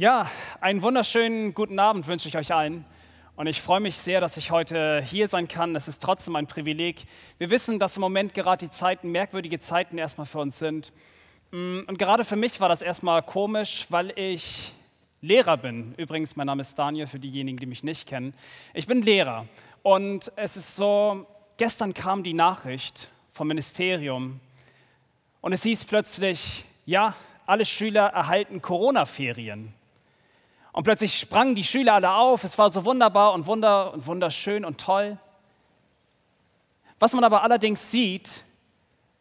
Ja, einen wunderschönen guten Abend wünsche ich euch allen. Und ich freue mich sehr, dass ich heute hier sein kann. Es ist trotzdem ein Privileg. Wir wissen, dass im Moment gerade die Zeiten, merkwürdige Zeiten erstmal für uns sind. Mm, und gerade für mich war das erstmal komisch, weil ich Lehrer bin. Übrigens, mein Name ist Daniel, für diejenigen, die mich nicht kennen. Ich bin Lehrer. Und es ist so, gestern kam die Nachricht vom Ministerium und es hieß plötzlich, ja, alle Schüler erhalten Corona-Ferien. Und plötzlich sprangen die Schüler alle auf. Es war so wunderbar und, wunder und wunderschön und toll. Was man aber allerdings sieht,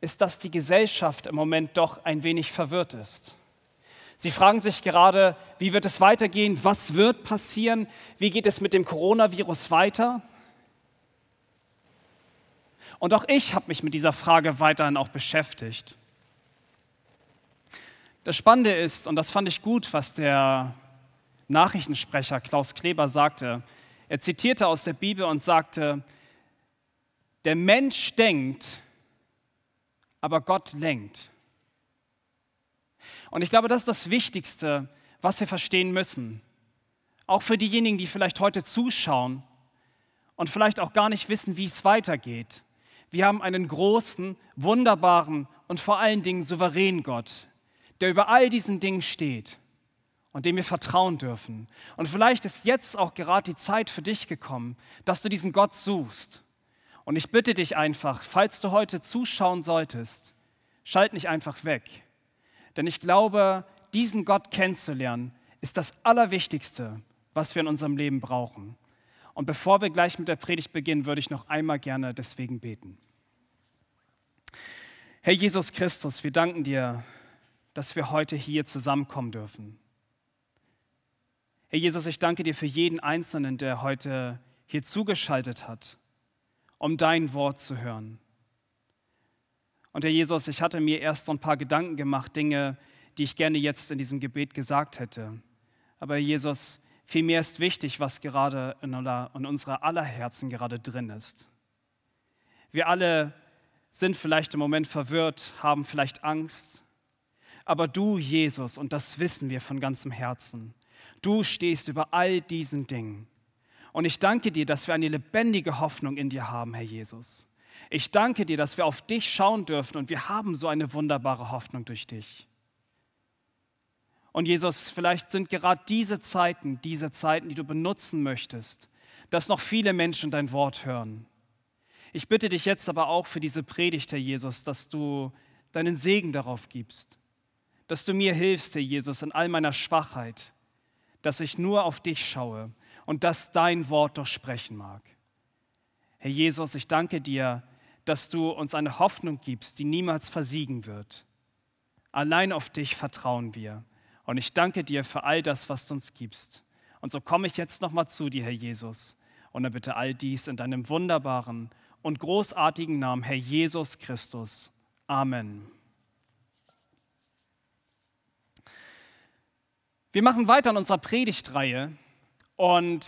ist, dass die Gesellschaft im Moment doch ein wenig verwirrt ist. Sie fragen sich gerade, wie wird es weitergehen? Was wird passieren? Wie geht es mit dem Coronavirus weiter? Und auch ich habe mich mit dieser Frage weiterhin auch beschäftigt. Das Spannende ist, und das fand ich gut, was der Nachrichtensprecher Klaus Kleber sagte. Er zitierte aus der Bibel und sagte, der Mensch denkt, aber Gott lenkt. Und ich glaube, das ist das Wichtigste, was wir verstehen müssen. Auch für diejenigen, die vielleicht heute zuschauen und vielleicht auch gar nicht wissen, wie es weitergeht. Wir haben einen großen, wunderbaren und vor allen Dingen souveränen Gott, der über all diesen Dingen steht und dem wir vertrauen dürfen. Und vielleicht ist jetzt auch gerade die Zeit für dich gekommen, dass du diesen Gott suchst. Und ich bitte dich einfach, falls du heute zuschauen solltest, schalt nicht einfach weg. Denn ich glaube, diesen Gott kennenzulernen, ist das Allerwichtigste, was wir in unserem Leben brauchen. Und bevor wir gleich mit der Predigt beginnen, würde ich noch einmal gerne deswegen beten. Herr Jesus Christus, wir danken dir, dass wir heute hier zusammenkommen dürfen. Herr Jesus, ich danke dir für jeden Einzelnen, der heute hier zugeschaltet hat, um dein Wort zu hören. Und Herr Jesus, ich hatte mir erst so ein paar Gedanken gemacht, Dinge, die ich gerne jetzt in diesem Gebet gesagt hätte. Aber Herr Jesus, vielmehr ist wichtig, was gerade in, unserer aller Herzen gerade drin ist. Wir alle sind vielleicht im Moment verwirrt, haben vielleicht Angst. Aber du, Jesus, und das wissen wir von ganzem Herzen, Du stehst über all diesen Dingen. Und ich danke dir, dass wir eine lebendige Hoffnung in dir haben, Herr Jesus. Ich danke dir, dass wir auf dich schauen dürfen und wir haben so eine wunderbare Hoffnung durch dich. Und Jesus, vielleicht sind gerade diese Zeiten, diese Zeiten, die du benutzen möchtest, dass noch viele Menschen dein Wort hören. Ich bitte dich jetzt aber auch für diese Predigt, Herr Jesus, dass du deinen Segen darauf gibst, dass du mir hilfst, Herr Jesus, in all meiner Schwachheit, dass ich nur auf dich schaue und dass dein Wort doch sprechen mag. Herr Jesus, ich danke dir, dass du uns eine Hoffnung gibst, die niemals versiegen wird. Allein auf dich vertrauen wir. Und ich danke dir für all das, was du uns gibst. Und so komme ich jetzt nochmal zu dir, Herr Jesus. Und dann bitte all dies in deinem wunderbaren und großartigen Namen, Herr Jesus Christus. Amen. Wir machen weiter in unserer Predigtreihe und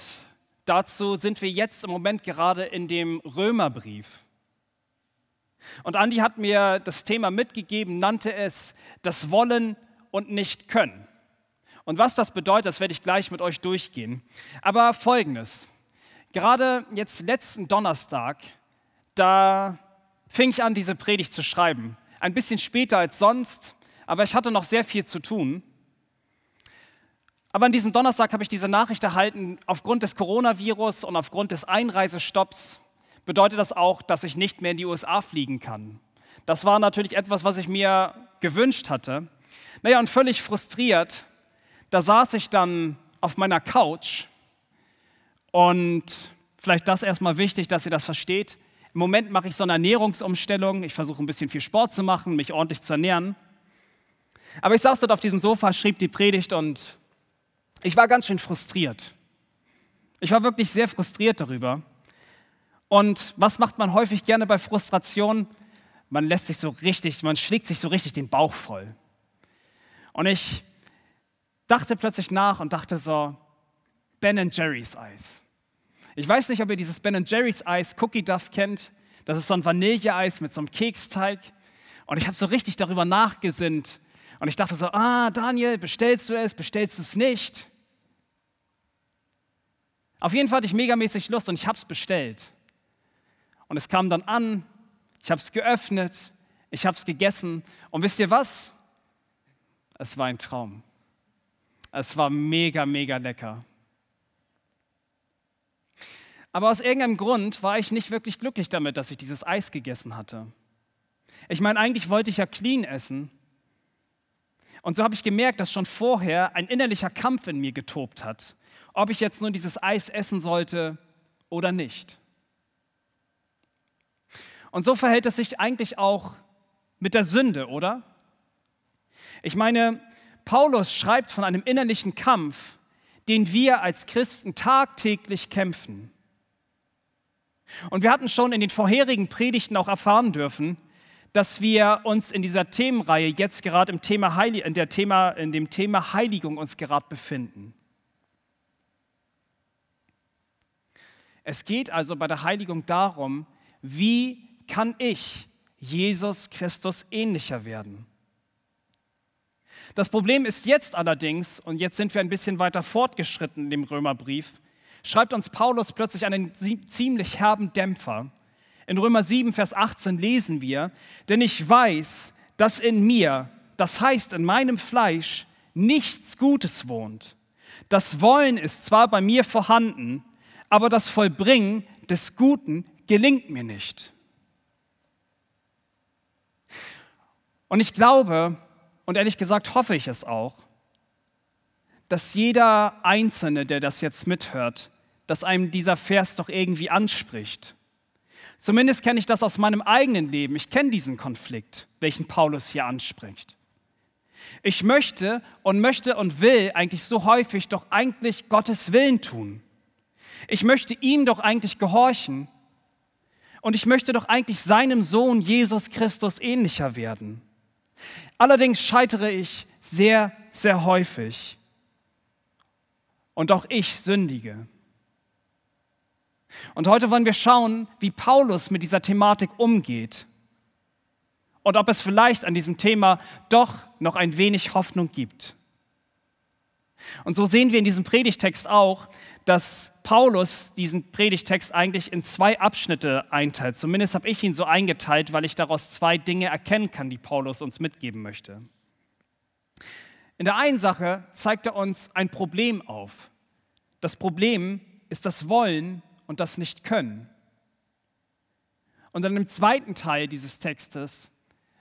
dazu sind wir jetzt im Moment gerade in dem Römerbrief. Und Andi hat mir das Thema mitgegeben, nannte es das Wollen und nicht Können. Und was das bedeutet, das werde ich gleich mit euch durchgehen. Aber folgendes, gerade jetzt letzten Donnerstag, da fing ich an, diese Predigt zu schreiben. Ein bisschen später als sonst, aber ich hatte noch sehr viel zu tun. Aber an diesem Donnerstag habe ich diese Nachricht erhalten, aufgrund des Coronavirus und aufgrund des Einreisestopps bedeutet das auch, dass ich nicht mehr in die USA fliegen kann. Das war natürlich etwas, was ich mir gewünscht hatte. Naja, und völlig frustriert, da saß ich dann auf meiner Couch und vielleicht das erstmal wichtig, dass ihr das versteht. Im Moment mache ich so eine Ernährungsumstellung. Ich versuche ein bisschen viel Sport zu machen, mich ordentlich zu ernähren. Aber ich saß dort auf diesem Sofa, schrieb die Predigt und ich war ganz schön frustriert. Ich war wirklich sehr frustriert darüber. Und was macht man häufig gerne bei Frustration? Man lässt sich so richtig, man schlägt sich so richtig den Bauch voll. Und ich dachte plötzlich nach und dachte so, Ben Jerry's Eis. Ich weiß nicht, ob ihr dieses Ben Jerry's Eis Cookie Duff kennt. Das ist so ein Vanilleeis mit so einem Keksteig. Und ich habe so richtig darüber nachgesinnt Und ich dachte so, ah, Daniel, bestellst du es, bestellst du es nicht? Auf jeden Fall hatte ich megamäßig Lust und ich habe es bestellt. Und es kam dann an, ich habe es geöffnet, ich habe es gegessen. Und wisst ihr was? Es war ein Traum. Es war mega, mega lecker. Aber aus irgendeinem Grund war ich nicht wirklich glücklich damit, dass ich dieses Eis gegessen hatte. Ich meine, eigentlich wollte ich ja clean essen. Und so habe ich gemerkt, dass schon vorher ein innerlicher Kampf in mir getobt hat ob ich jetzt nun dieses Eis essen sollte oder nicht. Und so verhält es sich eigentlich auch mit der Sünde, oder? Ich meine, Paulus schreibt von einem innerlichen Kampf, den wir als Christen tagtäglich kämpfen. Und wir hatten schon in den vorherigen Predigten auch erfahren dürfen, dass wir uns in dieser Themenreihe jetzt gerade im Thema Heil in, der Thema, in dem Thema Heiligung uns gerade befinden. Es geht also bei der Heiligung darum, wie kann ich Jesus Christus ähnlicher werden? Das Problem ist jetzt allerdings, und jetzt sind wir ein bisschen weiter fortgeschritten in dem Römerbrief, schreibt uns Paulus plötzlich einen ziemlich herben Dämpfer. In Römer 7, Vers 18 lesen wir, denn ich weiß, dass in mir, das heißt in meinem Fleisch, nichts Gutes wohnt. Das Wollen ist zwar bei mir vorhanden, aber das Vollbringen des Guten gelingt mir nicht. Und ich glaube, und ehrlich gesagt hoffe ich es auch, dass jeder Einzelne, der das jetzt mithört, dass einem dieser Vers doch irgendwie anspricht. Zumindest kenne ich das aus meinem eigenen Leben. Ich kenne diesen Konflikt, welchen Paulus hier anspricht. Ich möchte und möchte und will eigentlich so häufig doch eigentlich Gottes Willen tun. Ich möchte ihm doch eigentlich gehorchen. Und ich möchte doch eigentlich seinem Sohn Jesus Christus ähnlicher werden. Allerdings scheitere ich sehr, sehr häufig. Und auch ich sündige. Und heute wollen wir schauen, wie Paulus mit dieser Thematik umgeht. Und ob es vielleicht an diesem Thema doch noch ein wenig Hoffnung gibt. Und so sehen wir in diesem Predigtext auch, dass Paulus diesen Predigtext eigentlich in zwei Abschnitte einteilt. Zumindest habe ich ihn so eingeteilt, weil ich daraus zwei Dinge erkennen kann, die Paulus uns mitgeben möchte. In der einen Sache zeigt er uns ein Problem auf. Das Problem ist das Wollen und das Nicht-Können. Und dann im zweiten Teil dieses Textes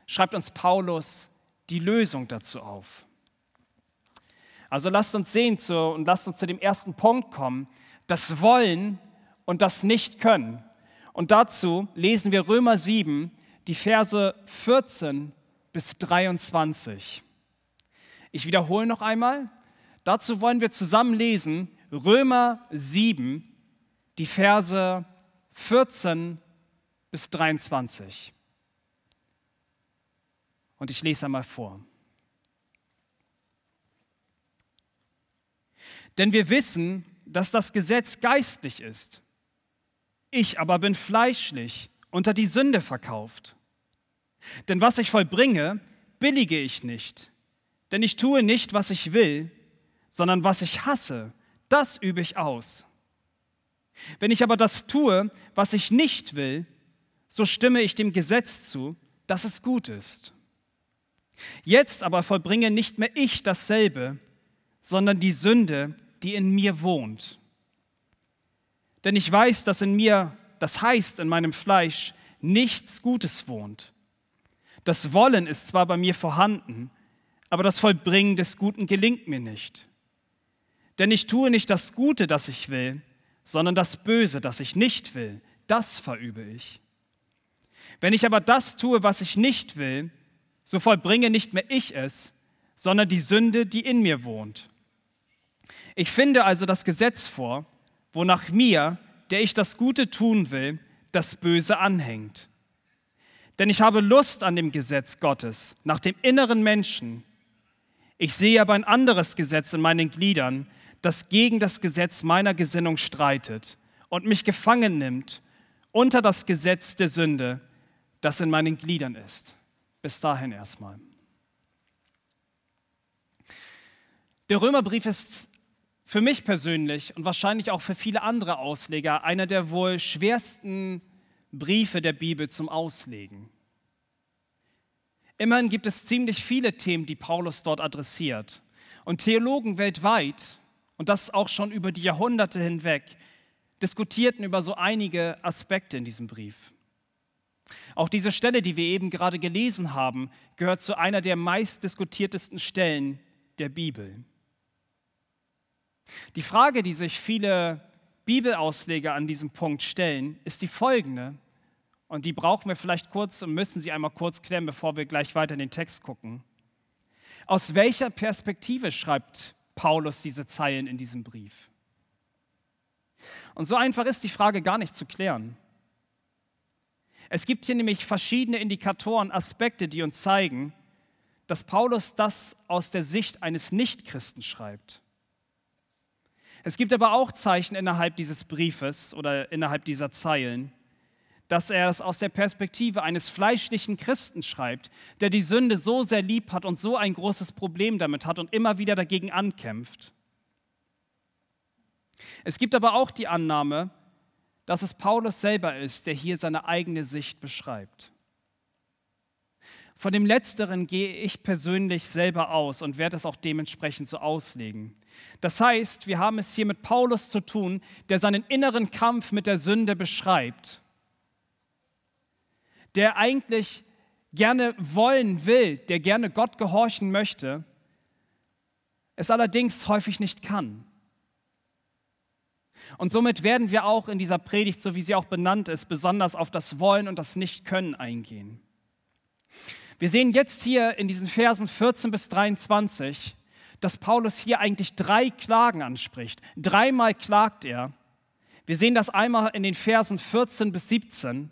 schreibt uns Paulus die Lösung dazu auf. Also lasst uns sehen zu, und lasst uns zu dem ersten Punkt kommen, das Wollen und das Nicht-Können. Und dazu lesen wir Römer 7, die Verse 14 bis 23. Ich wiederhole noch einmal. Dazu wollen wir zusammen lesen Römer 7, die Verse 14 bis 23. Und ich lese einmal vor. Denn wir wissen, dass das Gesetz geistlich ist. Ich aber bin fleischlich, unter die Sünde verkauft. Denn was ich vollbringe, billige ich nicht. Denn ich tue nicht, was ich will, sondern was ich hasse, das übe ich aus. Wenn ich aber das tue, was ich nicht will, so stimme ich dem Gesetz zu, dass es gut ist. Jetzt aber vollbringe nicht mehr ich dasselbe, sondern die Sünde, die in mir wohnt. Denn ich weiß, dass in mir, das heißt in meinem Fleisch, nichts Gutes wohnt. Das Wollen ist zwar bei mir vorhanden, aber das Vollbringen des Guten gelingt mir nicht. Denn ich tue nicht das Gute, das ich will, sondern das Böse, das ich nicht will, das verübe ich. Wenn ich aber das tue, was ich nicht will, so vollbringe nicht mehr ich es, sondern die Sünde, die in mir wohnt. Ich finde also das Gesetz vor, wonach mir, der ich das Gute tun will, das Böse anhängt. Denn ich habe Lust an dem Gesetz Gottes, nach dem inneren Menschen. Ich sehe aber ein anderes Gesetz in meinen Gliedern, das gegen das Gesetz meiner Gesinnung streitet und mich gefangen nimmt unter das Gesetz der Sünde, das in meinen Gliedern ist. Bis dahin erstmal. Der Römerbrief ist für mich persönlich und wahrscheinlich auch für viele andere Ausleger einer der wohl schwersten Briefe der Bibel zum Auslegen. Immerhin gibt es ziemlich viele Themen, die Paulus dort adressiert. Und Theologen weltweit, und das auch schon über die Jahrhunderte hinweg, diskutierten über so einige Aspekte in diesem Brief. Auch diese Stelle, die wir eben gerade gelesen haben, gehört zu einer der meistdiskutiertesten Stellen der Bibel. Die Frage, die sich viele Bibelausleger an diesem Punkt stellen, ist die folgende. Und die brauchen wir vielleicht kurz und müssen sie einmal kurz klären, bevor wir gleich weiter in den Text gucken. Aus welcher Perspektive schreibt Paulus diese Zeilen in diesem Brief? Und so einfach ist die Frage gar nicht zu klären. Es gibt hier nämlich verschiedene Indikatoren, Aspekte, die uns zeigen, dass Paulus das aus der Sicht eines Nichtchristen schreibt. Es gibt aber auch Zeichen innerhalb dieses Briefes oder innerhalb dieser Zeilen, dass er es aus der Perspektive eines fleischlichen Christen schreibt, der die Sünde so sehr lieb hat und so ein großes Problem damit hat und immer wieder dagegen ankämpft. Es gibt aber auch die Annahme, dass es Paulus selber ist, der hier seine eigene Sicht beschreibt. Von dem Letzteren gehe ich persönlich selber aus und werde es auch dementsprechend so auslegen. Das heißt, wir haben es hier mit Paulus zu tun, der seinen inneren Kampf mit der Sünde beschreibt, der eigentlich gerne wollen will, der gerne Gott gehorchen möchte, es allerdings häufig nicht kann. Und somit werden wir auch in dieser Predigt, so wie sie auch benannt ist, besonders auf das Wollen und das Nicht-Können eingehen. Wir sehen jetzt hier in diesen Versen 14 bis 23, dass Paulus hier eigentlich drei Klagen anspricht. Dreimal klagt er. Wir sehen das einmal in den Versen 14 bis 17,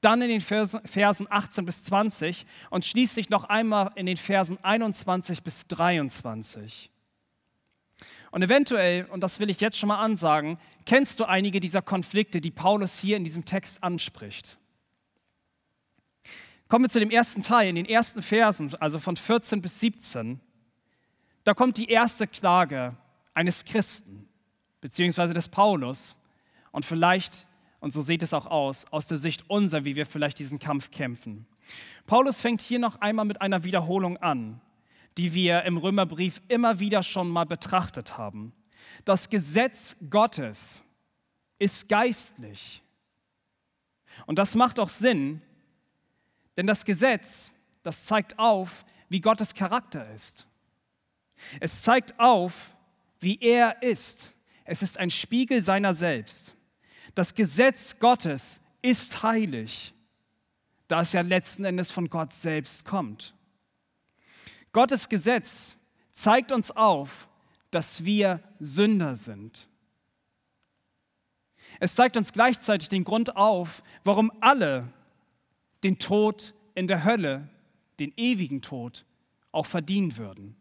dann in den Versen 18 bis 20 und schließlich noch einmal in den Versen 21 bis 23. Und eventuell, und das will ich jetzt schon mal ansagen, kennst du einige dieser Konflikte, die Paulus hier in diesem Text anspricht. Kommen wir zu dem ersten Teil, in den ersten Versen, also von 14 bis 17. Da kommt die erste Klage eines Christen, beziehungsweise des Paulus. Und vielleicht, und so sieht es auch aus, aus der Sicht unser, wie wir vielleicht diesen Kampf kämpfen. Paulus fängt hier noch einmal mit einer Wiederholung an die wir im Römerbrief immer wieder schon mal betrachtet haben. Das Gesetz Gottes ist geistlich. Und das macht auch Sinn, denn das Gesetz, das zeigt auf, wie Gottes Charakter ist. Es zeigt auf, wie er ist. Es ist ein Spiegel seiner selbst. Das Gesetz Gottes ist heilig, da es ja letzten Endes von Gott selbst kommt. Gottes Gesetz zeigt uns auf, dass wir Sünder sind. Es zeigt uns gleichzeitig den Grund auf, warum alle den Tod in der Hölle, den ewigen Tod, auch verdienen würden.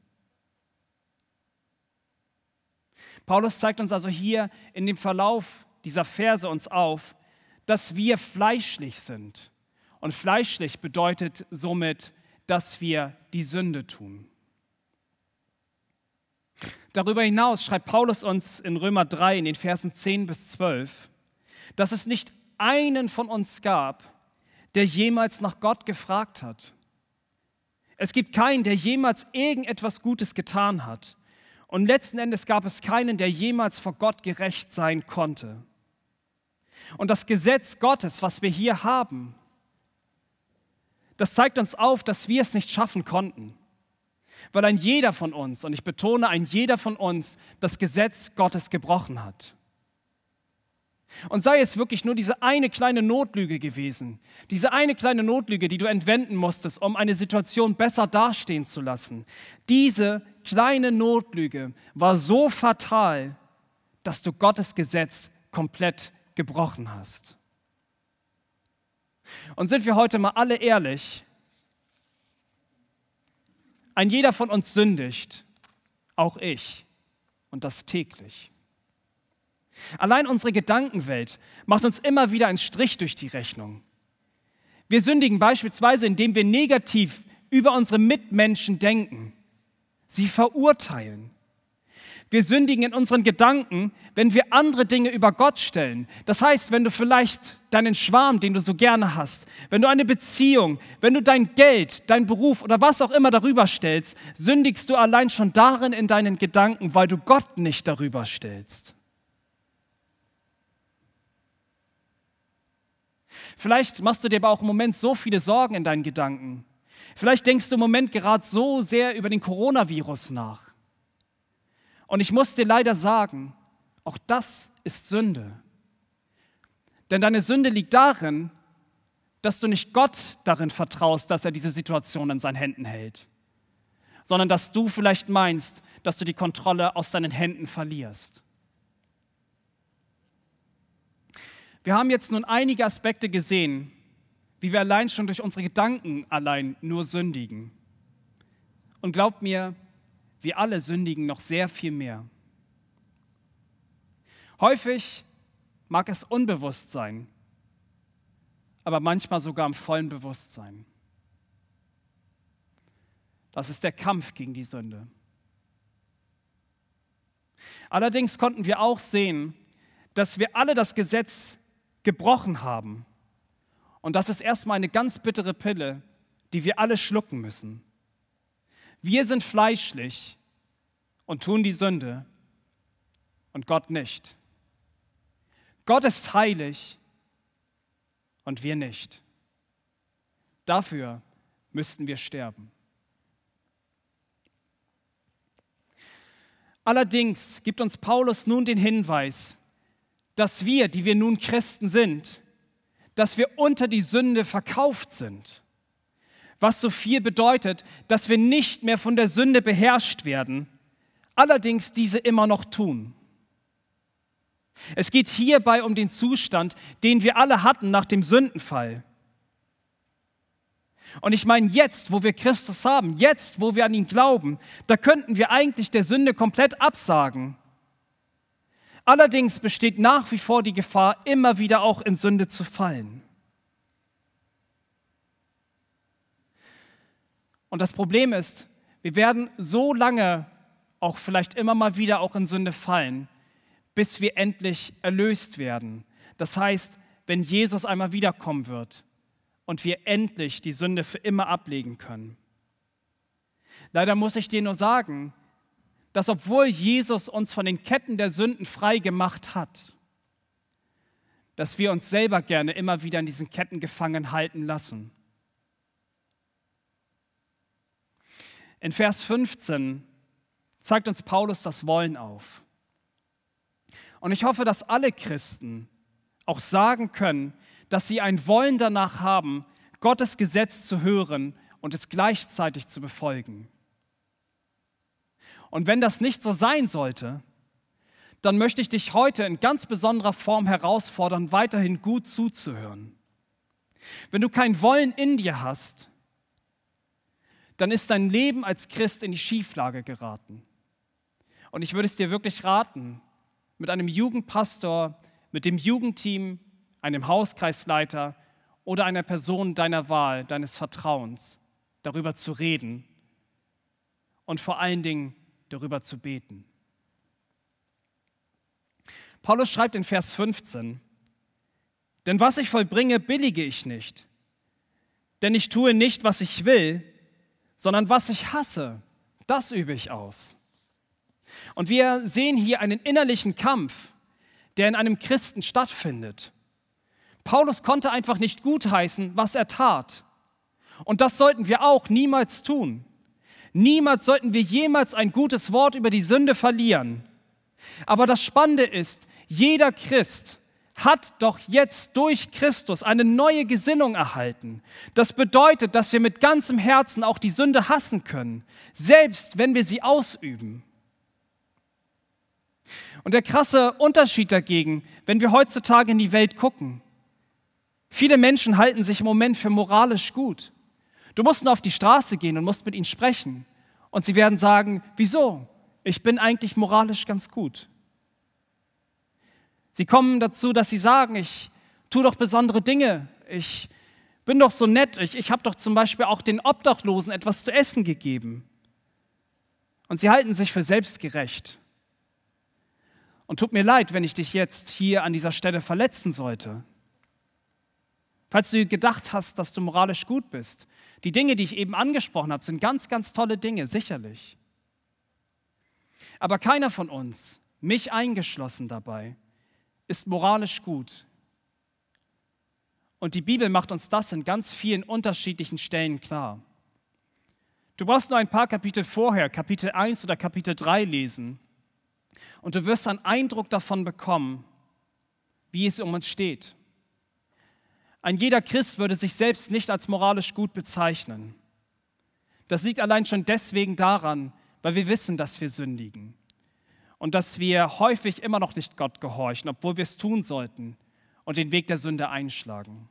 Paulus zeigt uns also hier in dem Verlauf dieser Verse uns auf, dass wir fleischlich sind. Und fleischlich bedeutet somit dass wir die Sünde tun. Darüber hinaus schreibt Paulus uns in Römer 3 in den Versen 10 bis 12, dass es nicht einen von uns gab, der jemals nach Gott gefragt hat. Es gibt keinen, der jemals irgendetwas Gutes getan hat. Und letzten Endes gab es keinen, der jemals vor Gott gerecht sein konnte. Und das Gesetz Gottes, was wir hier haben, das zeigt uns auf, dass wir es nicht schaffen konnten. Weil ein jeder von uns, und ich betone, ein jeder von uns das Gesetz Gottes gebrochen hat. Und sei es wirklich nur diese eine kleine Notlüge gewesen, diese eine kleine Notlüge, die du entwenden musstest, um eine Situation besser dastehen zu lassen. Diese kleine Notlüge war so fatal, dass du Gottes Gesetz komplett gebrochen hast. Und sind wir heute mal alle ehrlich, ein jeder von uns sündigt, auch ich, und das täglich. Allein unsere Gedankenwelt macht uns immer wieder einen Strich durch die Rechnung. Wir sündigen beispielsweise, indem wir negativ über unsere Mitmenschen denken, sie verurteilen, Wir sündigen in unseren Gedanken, wenn wir andere Dinge über Gott stellen. Das heißt, wenn du vielleicht deinen Schwarm, den du so gerne hast, wenn du eine Beziehung, wenn du dein Geld, dein Beruf oder was auch immer darüber stellst, sündigst du allein schon darin in deinen Gedanken, weil du Gott nicht darüber stellst. Vielleicht machst du dir aber auch im Moment so viele Sorgen in deinen Gedanken. Vielleicht denkst du im Moment gerade so sehr über den Coronavirus nach. Und ich muss dir leider sagen, auch das ist Sünde. Denn deine Sünde liegt darin, dass du nicht Gott darin vertraust, dass er diese Situation in seinen Händen hält, sondern dass du vielleicht meinst, dass du die Kontrolle aus deinen Händen verlierst. Wir haben jetzt nun einige Aspekte gesehen, wie wir allein schon durch unsere Gedanken allein nur sündigen. Und glaubt mir, wir alle sündigen noch sehr viel mehr. Häufig mag es unbewusst sein, aber manchmal sogar im vollen Bewusstsein. Das ist der Kampf gegen die Sünde. Allerdings konnten wir auch sehen, dass wir alle das Gesetz gebrochen haben. Und das ist erstmal eine ganz bittere Pille, die wir alle schlucken müssen. Wir sind fleischlich und tun die Sünde und Gott nicht. Gott ist heilig und wir nicht. Dafür müssten wir sterben. Allerdings gibt uns Paulus nun den Hinweis, dass wir, die wir nun Christen sind, dass wir unter die Sünde verkauft sind was so viel bedeutet, dass wir nicht mehr von der Sünde beherrscht werden, allerdings diese immer noch tun. Es geht hierbei um den Zustand, den wir alle hatten nach dem Sündenfall. Und ich meine, jetzt, wo wir Christus haben, jetzt, wo wir an ihn glauben, da könnten wir eigentlich der Sünde komplett absagen. Allerdings besteht nach wie vor die Gefahr, immer wieder auch in Sünde zu fallen. Und das Problem ist, wir werden so lange auch vielleicht immer mal wieder auch in Sünde fallen, bis wir endlich erlöst werden. Das heißt, wenn Jesus einmal wiederkommen wird und wir endlich die Sünde für immer ablegen können. Leider muss ich dir nur sagen, dass obwohl Jesus uns von den Ketten der Sünden frei gemacht hat, dass wir uns selber gerne immer wieder in diesen Ketten gefangen halten lassen. In Vers 15 zeigt uns Paulus das Wollen auf. Und ich hoffe, dass alle Christen auch sagen können, dass sie ein Wollen danach haben, Gottes Gesetz zu hören und es gleichzeitig zu befolgen. Und wenn das nicht so sein sollte, dann möchte ich dich heute in ganz besonderer Form herausfordern, weiterhin gut zuzuhören. Wenn du kein Wollen in dir hast, dann ist dein Leben als Christ in die Schieflage geraten. Und ich würde es dir wirklich raten, mit einem Jugendpastor, mit dem Jugendteam, einem Hauskreisleiter oder einer Person deiner Wahl, deines Vertrauens darüber zu reden und vor allen Dingen darüber zu beten. Paulus schreibt in Vers 15, denn was ich vollbringe, billige ich nicht. Denn ich tue nicht, was ich will, sondern was ich hasse, das übe ich aus. Und wir sehen hier einen innerlichen Kampf, der in einem Christen stattfindet. Paulus konnte einfach nicht gutheißen, was er tat. Und das sollten wir auch niemals tun. Niemals sollten wir jemals ein gutes Wort über die Sünde verlieren. Aber das Spannende ist, jeder Christ hat doch jetzt durch Christus eine neue Gesinnung erhalten. Das bedeutet, dass wir mit ganzem Herzen auch die Sünde hassen können, selbst wenn wir sie ausüben. Und der krasse Unterschied dagegen, wenn wir heutzutage in die Welt gucken. Viele Menschen halten sich im Moment für moralisch gut. Du musst nur auf die Straße gehen und musst mit ihnen sprechen. Und sie werden sagen, wieso? Ich bin eigentlich moralisch ganz gut. Sie kommen dazu, dass sie sagen, ich tue doch besondere Dinge, ich bin doch so nett, ich, ich habe doch zum Beispiel auch den Obdachlosen etwas zu essen gegeben. Und sie halten sich für selbstgerecht. Und tut mir leid, wenn ich dich jetzt hier an dieser Stelle verletzen sollte. Falls du gedacht hast, dass du moralisch gut bist, die Dinge, die ich eben angesprochen habe, sind ganz, ganz tolle Dinge, sicherlich. Aber keiner von uns, mich eingeschlossen dabei, ist moralisch gut. Und die Bibel macht uns das in ganz vielen unterschiedlichen Stellen klar. Du brauchst nur ein paar Kapitel vorher, Kapitel 1 oder Kapitel 3 lesen. Und du wirst einen Eindruck davon bekommen, wie es um uns steht. Ein jeder Christ würde sich selbst nicht als moralisch gut bezeichnen. Das liegt allein schon deswegen daran, weil wir wissen, dass wir sündigen und dass wir häufig immer noch nicht Gott gehorchen, obwohl wir es tun sollten und den Weg der Sünde einschlagen.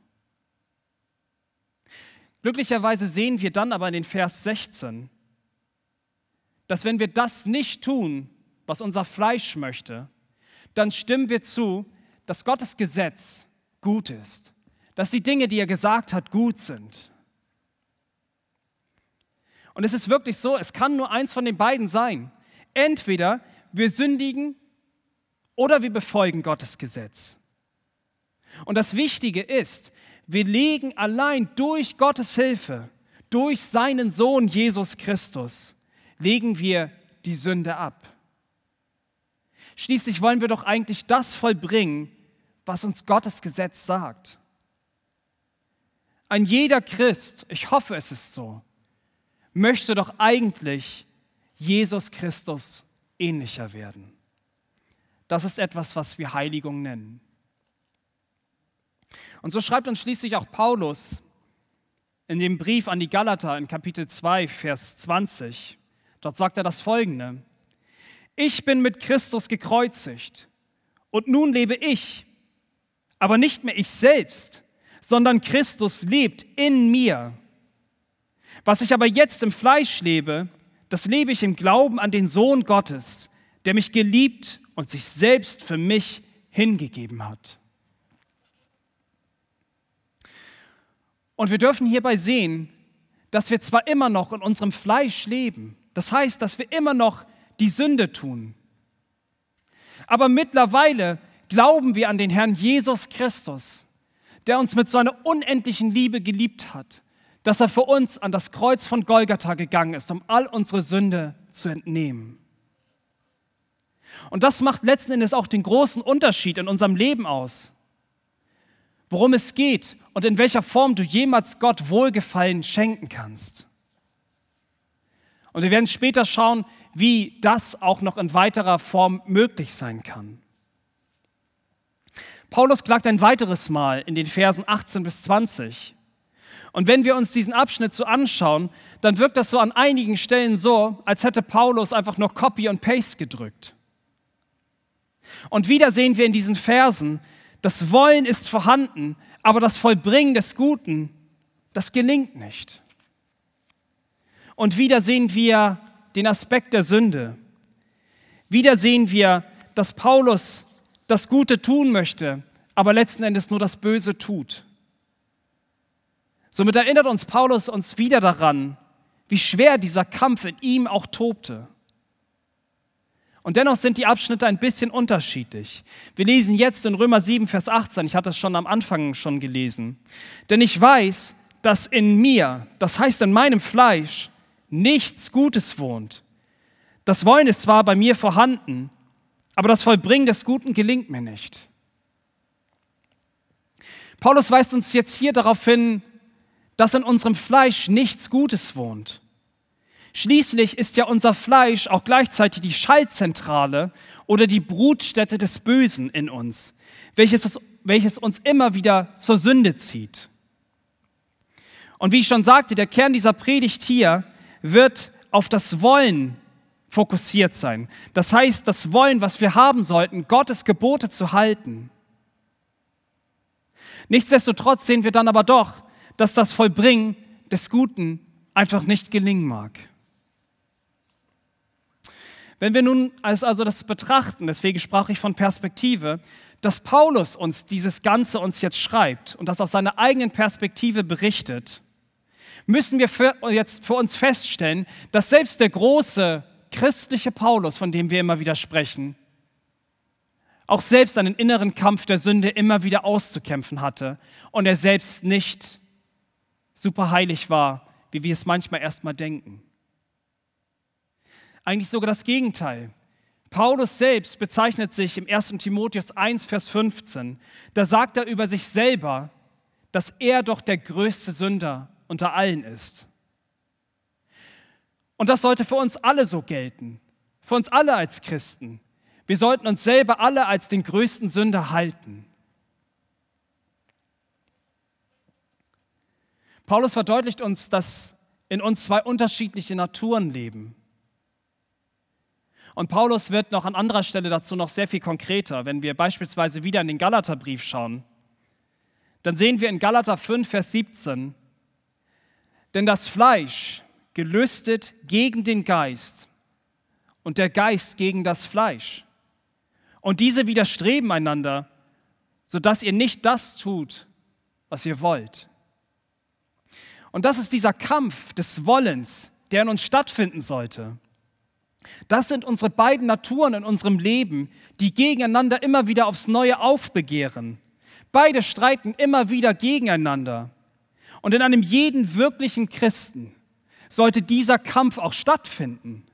Glücklicherweise sehen wir dann aber in den Vers 16, dass wenn wir das nicht tun, was unser Fleisch möchte, dann stimmen wir zu, dass Gottes Gesetz gut ist, dass die Dinge, die er gesagt hat, gut sind. Und es ist wirklich so, es kann nur eins von den beiden sein. Entweder wir sündigen oder wir befolgen Gottes Gesetz. Und das Wichtige ist, wir legen allein durch Gottes Hilfe, durch seinen Sohn Jesus Christus, legen wir die Sünde ab. Schließlich wollen wir doch eigentlich das vollbringen, was uns Gottes Gesetz sagt. Ein jeder Christ, ich hoffe es ist so, möchte doch eigentlich Jesus Christus ähnlicher werden. Das ist etwas, was wir Heiligung nennen. Und so schreibt uns schließlich auch Paulus in dem Brief an die Galater in Kapitel 2, Vers 20. Dort sagt er das folgende. Ich bin mit Christus gekreuzigt und nun lebe ich, aber nicht mehr ich selbst, sondern Christus lebt in mir. Was ich aber jetzt im Fleisch lebe, das lebe ich im Glauben an den Sohn Gottes, der mich geliebt und sich selbst für mich hingegeben hat. Und wir dürfen hierbei sehen, dass wir zwar immer noch in unserem Fleisch leben, das heißt, dass wir immer noch die Sünde tun, aber mittlerweile glauben wir an den Herrn Jesus Christus, der uns mit so einer unendlichen Liebe geliebt hat, dass er für uns an das Kreuz von Golgatha gegangen ist, um all unsere Sünde zu entnehmen. Und das macht letzten Endes auch den großen Unterschied in unserem Leben aus. Worum es geht und in welcher Form du jemals Gott Wohlgefallen schenken kannst. Und wir werden später schauen, wie das auch noch in weiterer Form möglich sein kann. Paulus klagt ein weiteres Mal in den Versen 18 bis 20. Und wenn wir uns diesen Abschnitt so anschauen, dann wirkt das so an einigen Stellen so, als hätte Paulus einfach nur Copy und Paste gedrückt. Und wieder sehen wir in diesen Versen, das Wollen ist vorhanden, aber das Vollbringen des Guten, das gelingt nicht. Und wieder sehen wir den Aspekt der Sünde. Wieder sehen wir, dass Paulus das Gute tun möchte, aber letzten Endes nur das Böse tut. Somit erinnert uns Paulus uns wieder daran, wie schwer dieser Kampf in ihm auch tobte. Und dennoch sind die Abschnitte ein bisschen unterschiedlich. Wir lesen jetzt in Römer 7, Vers 18, ich hatte es schon am Anfang schon gelesen. Denn ich weiß, dass in mir, das heißt in meinem Fleisch, nichts Gutes wohnt. Das Wollen ist zwar bei mir vorhanden, aber das Vollbringen des Guten gelingt mir nicht. Paulus weist uns jetzt hier darauf hin, dass in unserem Fleisch nichts Gutes wohnt. Schließlich ist ja unser Fleisch auch gleichzeitig die Schaltzentrale oder die Brutstätte des Bösen in uns, welches, welches uns immer wieder zur Sünde zieht. Und wie ich schon sagte, der Kern dieser Predigt hier wird auf das Wollen fokussiert sein. Das heißt, das Wollen, was wir haben sollten, Gottes Gebote zu halten. Nichtsdestotrotz sehen wir dann aber doch, dass das Vollbringen des Guten einfach nicht gelingen mag. Wenn wir nun also das betrachten, deswegen sprach ich von Perspektive, dass Paulus uns dieses Ganze uns jetzt schreibt und das aus seiner eigenen Perspektive berichtet, müssen wir für, jetzt für uns feststellen, dass selbst der große christliche Paulus, von dem wir immer wieder sprechen, auch selbst einen inneren Kampf der Sünde immer wieder auszukämpfen hatte und er selbst nicht super heilig war, wie wir es manchmal erstmal denken. Eigentlich sogar das Gegenteil. Paulus selbst bezeichnet sich im 1. Timotheus 1, Vers 15. Da sagt er über sich selber, dass er doch der größte Sünder unter allen ist. Und das sollte für uns alle so gelten, für uns alle als Christen. Wir sollten uns selber alle als den größten Sünder halten. Paulus verdeutlicht uns, dass in uns zwei unterschiedliche Naturen leben. Und Paulus wird noch an anderer Stelle dazu noch sehr viel konkreter. Wenn wir beispielsweise wieder in den Galaterbrief schauen, dann sehen wir in Galater 5, Vers 17, denn das Fleisch gelüstet gegen den Geist und der Geist gegen das Fleisch. Und diese widerstreben einander, sodass ihr nicht das tut, was ihr wollt. Und das ist dieser Kampf des Wollens, der in uns stattfinden sollte. Das sind unsere beiden Naturen in unserem Leben, die gegeneinander immer wieder aufs Neue aufbegehren. Beide streiten immer wieder gegeneinander. Und in einem jeden wirklichen Christen sollte dieser Kampf auch stattfinden.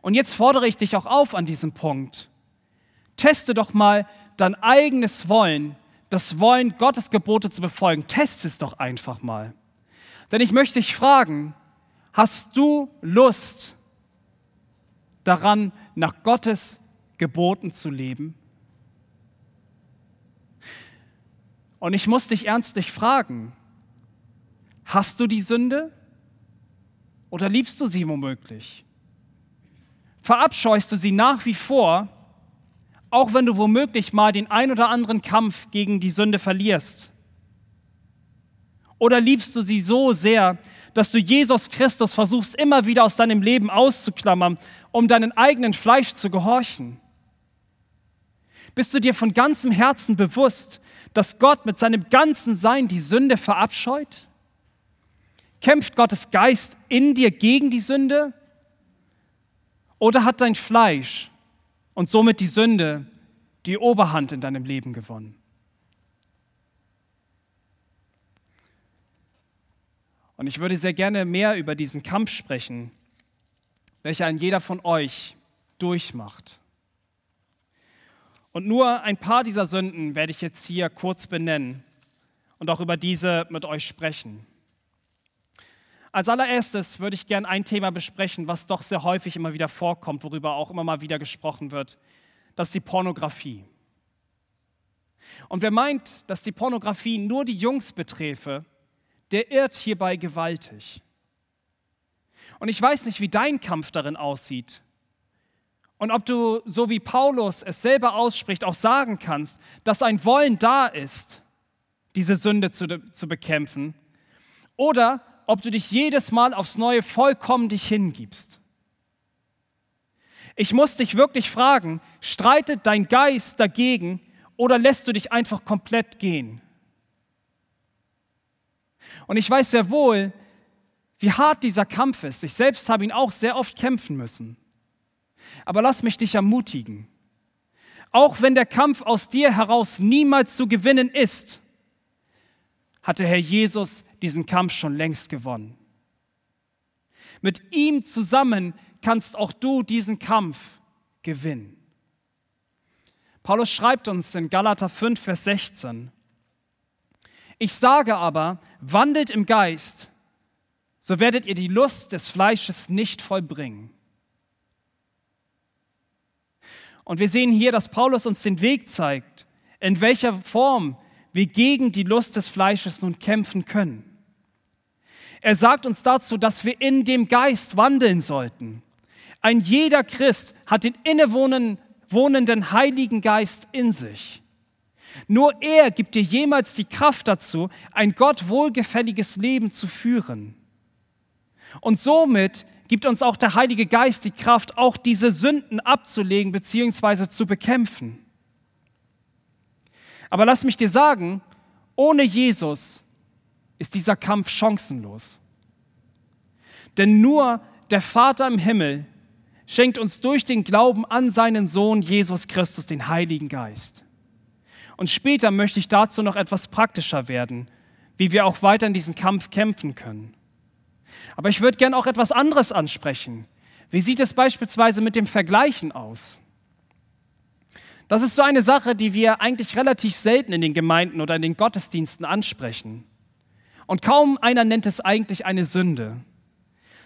Und jetzt fordere ich dich auch auf an diesem Punkt. Teste doch mal dein eigenes Wollen, das Wollen, Gottes Gebote zu befolgen. Teste es doch einfach mal. Denn ich möchte dich fragen, hast du Lust, daran, nach Gottes Geboten zu leben? Und ich muss dich ernstlich fragen, hast du die Sünde oder liebst du sie womöglich? Verabscheust du sie nach wie vor, auch wenn du womöglich mal den ein oder anderen Kampf gegen die Sünde verlierst? Oder liebst du sie so sehr, dass du Jesus Christus versuchst immer wieder aus deinem Leben auszuklammern, um deinen eigenen Fleisch zu gehorchen? Bist du dir von ganzem Herzen bewusst, dass Gott mit seinem ganzen Sein die Sünde verabscheut? Kämpft Gottes Geist in dir gegen die Sünde? Oder hat dein Fleisch und somit die Sünde die Oberhand in deinem Leben gewonnen? Und ich würde sehr gerne mehr über diesen Kampf sprechen, welcher ein jeder von euch durchmacht. Und nur ein paar dieser Sünden werde ich jetzt hier kurz benennen und auch über diese mit euch sprechen. Als allererstes würde ich gerne ein Thema besprechen, was doch sehr häufig immer wieder vorkommt, worüber auch immer mal wieder gesprochen wird. Das ist die Pornografie. Und wer meint, dass die Pornografie nur die Jungs beträfe, der irrt hierbei gewaltig. Und ich weiß nicht, wie dein Kampf darin aussieht. Und ob du, so wie Paulus es selber ausspricht, auch sagen kannst, dass ein Wollen da ist, diese Sünde zu, zu bekämpfen. Oder ob du dich jedes Mal aufs Neue vollkommen dich hingibst. Ich muss dich wirklich fragen, streitet dein Geist dagegen oder lässt du dich einfach komplett gehen? Und ich weiß sehr wohl, wie hart dieser Kampf ist. Ich selbst habe ihn auch sehr oft kämpfen müssen. Aber lass mich dich ermutigen. Auch wenn der Kampf aus dir heraus niemals zu gewinnen ist, hat der Herr Jesus diesen Kampf schon längst gewonnen. Mit ihm zusammen kannst auch du diesen Kampf gewinnen. Paulus schreibt uns in Galater 5, Vers 16, ich sage aber, wandelt im Geist, so werdet ihr die Lust des Fleisches nicht vollbringen. Und wir sehen hier, dass Paulus uns den Weg zeigt, in welcher Form wir gegen die Lust des Fleisches nun kämpfen können. Er sagt uns dazu, dass wir in dem Geist wandeln sollten. Ein jeder Christ hat den innewohnenden Heiligen Geist in sich. Nur er gibt dir jemals die Kraft dazu, ein Gott wohlgefälliges Leben zu führen. Und somit gibt uns auch der Heilige Geist die Kraft, auch diese Sünden abzulegen bzw. zu bekämpfen. Aber lass mich dir sagen, ohne Jesus ist dieser Kampf chancenlos. Denn nur der Vater im Himmel schenkt uns durch den Glauben an seinen Sohn Jesus Christus den Heiligen Geist. Und später möchte ich dazu noch etwas praktischer werden, wie wir auch weiter in diesem Kampf kämpfen können. Aber ich würde gerne auch etwas anderes ansprechen. Wie sieht es beispielsweise mit dem Vergleichen aus? Das ist so eine Sache, die wir eigentlich relativ selten in den Gemeinden oder in den Gottesdiensten ansprechen. Und kaum einer nennt es eigentlich eine Sünde.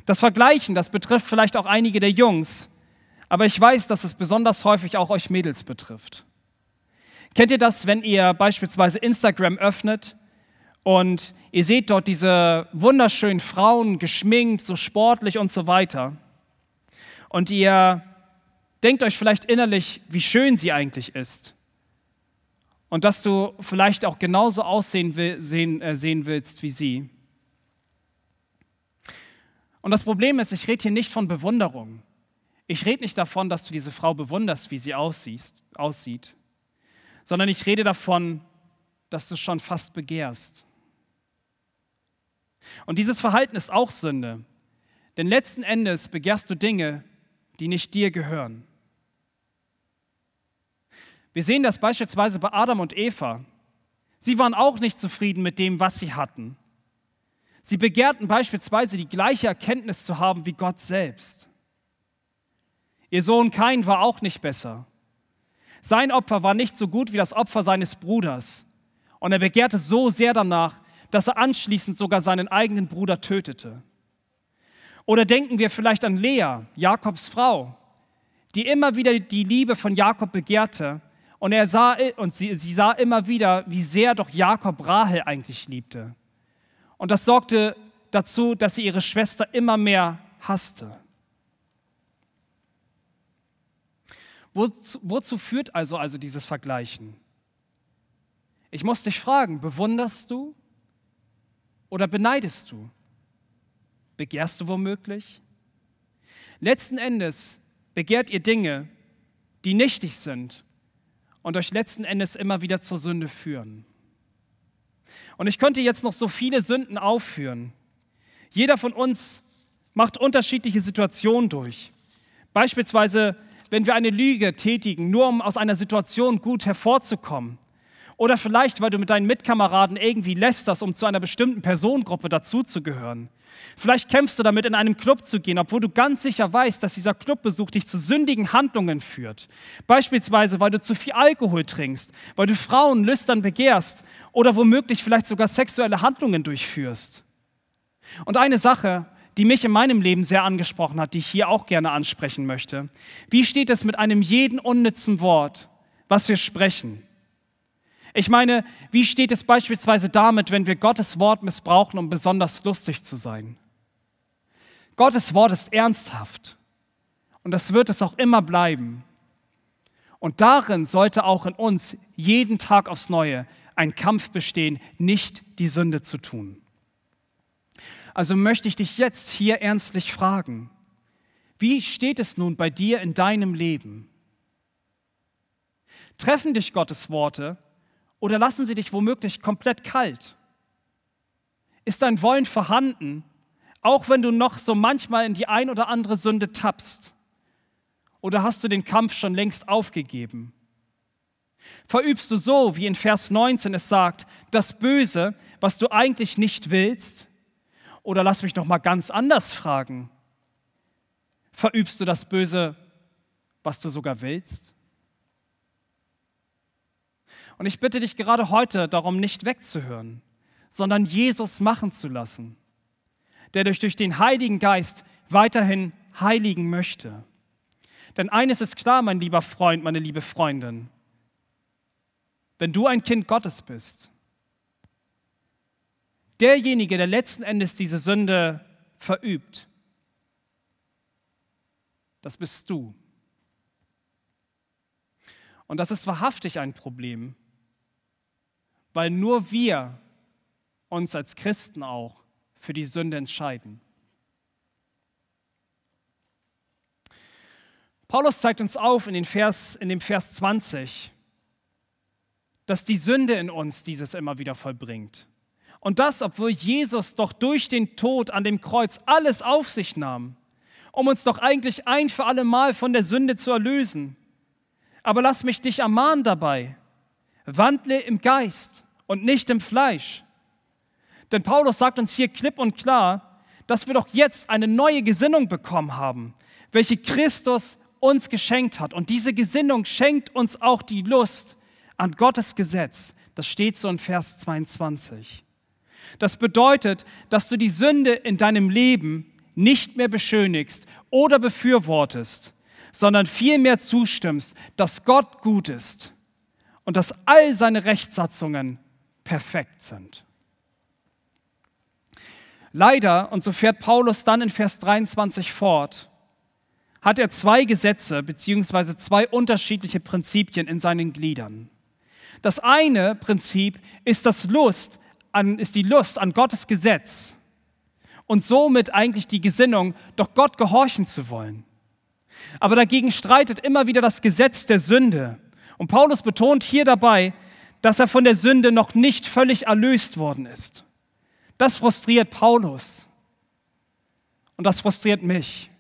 Das Vergleichen, das betrifft vielleicht auch einige der Jungs, aber ich weiß, dass es besonders häufig auch euch Mädels betrifft. Kennt ihr das, wenn ihr beispielsweise Instagram öffnet und ihr seht dort diese wunderschönen Frauen geschminkt, so sportlich und so weiter? Und ihr denkt euch vielleicht innerlich, wie schön sie eigentlich ist. Und dass du vielleicht auch genauso aussehen will, sehen, äh, sehen willst wie sie. Und das Problem ist, ich rede hier nicht von Bewunderung. Ich rede nicht davon, dass du diese Frau bewunderst, wie sie aussiehst, aussieht, sondern ich rede davon, dass du schon fast begehrst. Und dieses Verhalten ist auch Sünde, denn letzten Endes begehrst du Dinge, die nicht dir gehören. Wir sehen das beispielsweise bei Adam und Eva. Sie waren auch nicht zufrieden mit dem, was sie hatten. Sie begehrten beispielsweise die gleiche Erkenntnis zu haben wie Gott selbst. Ihr Sohn Kain war auch nicht besser. Sein Opfer war nicht so gut wie das Opfer seines Bruders. Und er begehrte so sehr danach, dass er anschließend sogar seinen eigenen Bruder tötete. Oder denken wir vielleicht an Lea, Jakobs Frau, die immer wieder die Liebe von Jakob begehrte und, er sah, und sie, sie sah immer wieder, wie sehr doch Jakob Rahel eigentlich liebte. Und das sorgte dazu, dass sie ihre Schwester immer mehr hasste. Wozu, wozu führt also, also dieses Vergleichen? Ich muss dich fragen, bewunderst du oder beneidest du? Begehrst du womöglich? Letzten Endes begehrt ihr Dinge, die nichtig sind und euch letzten Endes immer wieder zur Sünde führen. Und ich könnte jetzt noch so viele Sünden aufführen. Jeder von uns macht unterschiedliche Situationen durch. Beispielsweise, wenn wir eine Lüge tätigen, nur um aus einer Situation gut hervorzukommen. Oder vielleicht, weil du mit deinen Mitkameraden irgendwie lästerst, um zu einer bestimmten Personengruppe dazuzugehören. Vielleicht kämpfst du damit, in einen Club zu gehen, obwohl du ganz sicher weißt, dass dieser Clubbesuch dich zu sündigen Handlungen führt. Beispielsweise, weil du zu viel Alkohol trinkst, weil du Frauen lüstern begehrst oder womöglich vielleicht sogar sexuelle Handlungen durchführst. Und eine Sache, die mich in meinem Leben sehr angesprochen hat, die ich hier auch gerne ansprechen möchte. Wie steht es mit einem jeden unnützen Wort, was wir sprechen? Ich meine, wie steht es beispielsweise damit, wenn wir Gottes Wort missbrauchen, um besonders lustig zu sein? Gottes Wort ist ernsthaft und das wird es auch immer bleiben. Und darin sollte auch in uns jeden Tag aufs Neue ein Kampf bestehen, nicht die Sünde zu tun. Also möchte ich dich jetzt hier ernstlich fragen, wie steht es nun bei dir in deinem Leben? Treffen dich Gottes Worte oder lassen sie dich womöglich komplett kalt? Ist dein Wollen vorhanden, auch wenn du noch so manchmal in die ein oder andere Sünde tappst? Oder hast du den Kampf schon längst aufgegeben? Verübst du so, wie in Vers 19 es sagt, das Böse, was du eigentlich nicht willst? Oder lass mich noch mal ganz anders fragen. Verübst du das Böse, was du sogar willst? Und ich bitte dich gerade heute darum, nicht wegzuhören, sondern Jesus machen zu lassen, der dich durch den Heiligen Geist weiterhin heiligen möchte. Denn eines ist klar, mein lieber Freund, meine liebe Freundin, wenn du ein Kind Gottes bist, derjenige, der letzten Endes diese Sünde verübt, das bist du. Und das ist wahrhaftig ein Problem, weil nur wir uns als Christen auch für die Sünde entscheiden. Paulus zeigt uns auf in, den Vers, in dem Vers 20, dass die Sünde in uns dieses immer wieder vollbringt. Und das, obwohl Jesus doch durch den Tod an dem Kreuz alles auf sich nahm um uns doch eigentlich ein für alle Mal von der Sünde zu erlösen. Aber lass mich dich ermahnen dabei. Wandle im Geist und nicht im Fleisch. Denn Paulus sagt uns hier klipp und klar, dass wir doch jetzt eine neue Gesinnung bekommen haben, welche Christus uns geschenkt hat. Und diese Gesinnung schenkt uns auch die Lust an Gottes Gesetz. Das steht so in Vers 22. Das bedeutet, dass du die Sünde in deinem Leben nicht mehr beschönigst oder befürwortest, sondern vielmehr zustimmst, dass Gott gut ist und dass all seine Rechtssatzungen perfekt sind. Leider, und so fährt Paulus dann in Vers 23 fort, hat er zwei Gesetze beziehungsweise zwei unterschiedliche Prinzipien in seinen Gliedern. Das eine Prinzip ist, das Lust an, ist die Lust an Gottes Gesetz und somit eigentlich die Gesinnung, doch Gott gehorchen zu wollen. Aber dagegen streitet immer wieder das Gesetz der Sünde. Und Paulus betont hier dabei, dass er von der Sünde noch nicht völlig erlöst worden ist. Das frustriert Paulus. Und das frustriert mich.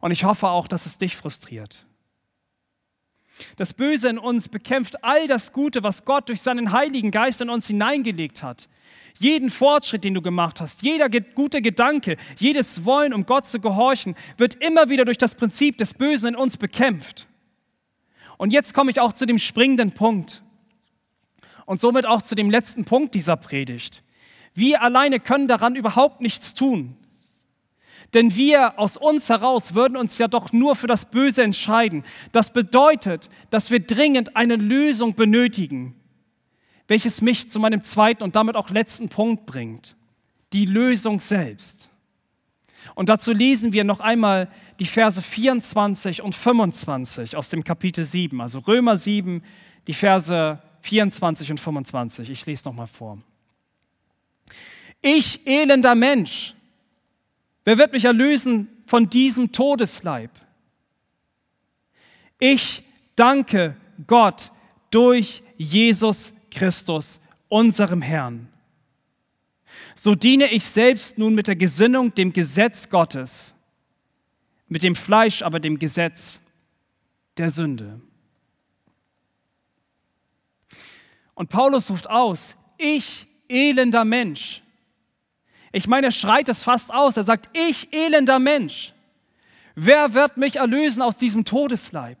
Und ich hoffe auch, dass es dich frustriert. Das Böse in uns bekämpft all das Gute, was Gott durch seinen Heiligen Geist in uns hineingelegt hat. Jeden Fortschritt, den du gemacht hast, jeder gute Gedanke, jedes Wollen, um Gott zu gehorchen, wird immer wieder durch das Prinzip des Bösen in uns bekämpft. Und jetzt komme ich auch zu dem springenden Punkt und somit auch zu dem letzten Punkt dieser Predigt. Wir alleine können daran überhaupt nichts tun. Denn wir aus uns heraus würden uns ja doch nur für das Böse entscheiden. Das bedeutet, dass wir dringend eine Lösung benötigen, welches mich zu meinem zweiten und damit auch letzten Punkt bringt. Die Lösung selbst. Und dazu lesen wir noch einmal die Verse 24 und 25 aus dem Kapitel 7, also Römer 7, die Verse 24 und 25. Ich lese noch mal vor. Ich elender Mensch, Wer wird mich erlösen von diesem Todesleib? Ich danke Gott durch Jesus Christus, unserem Herrn. So diene ich selbst nun mit der Gesinnung dem Gesetz Gottes, mit dem Fleisch aber dem Gesetz der Sünde. Und Paulus ruft aus, ich elender Mensch, ich meine, er schreit es fast aus. Er sagt, ich elender Mensch, wer wird mich erlösen aus diesem Todesleib?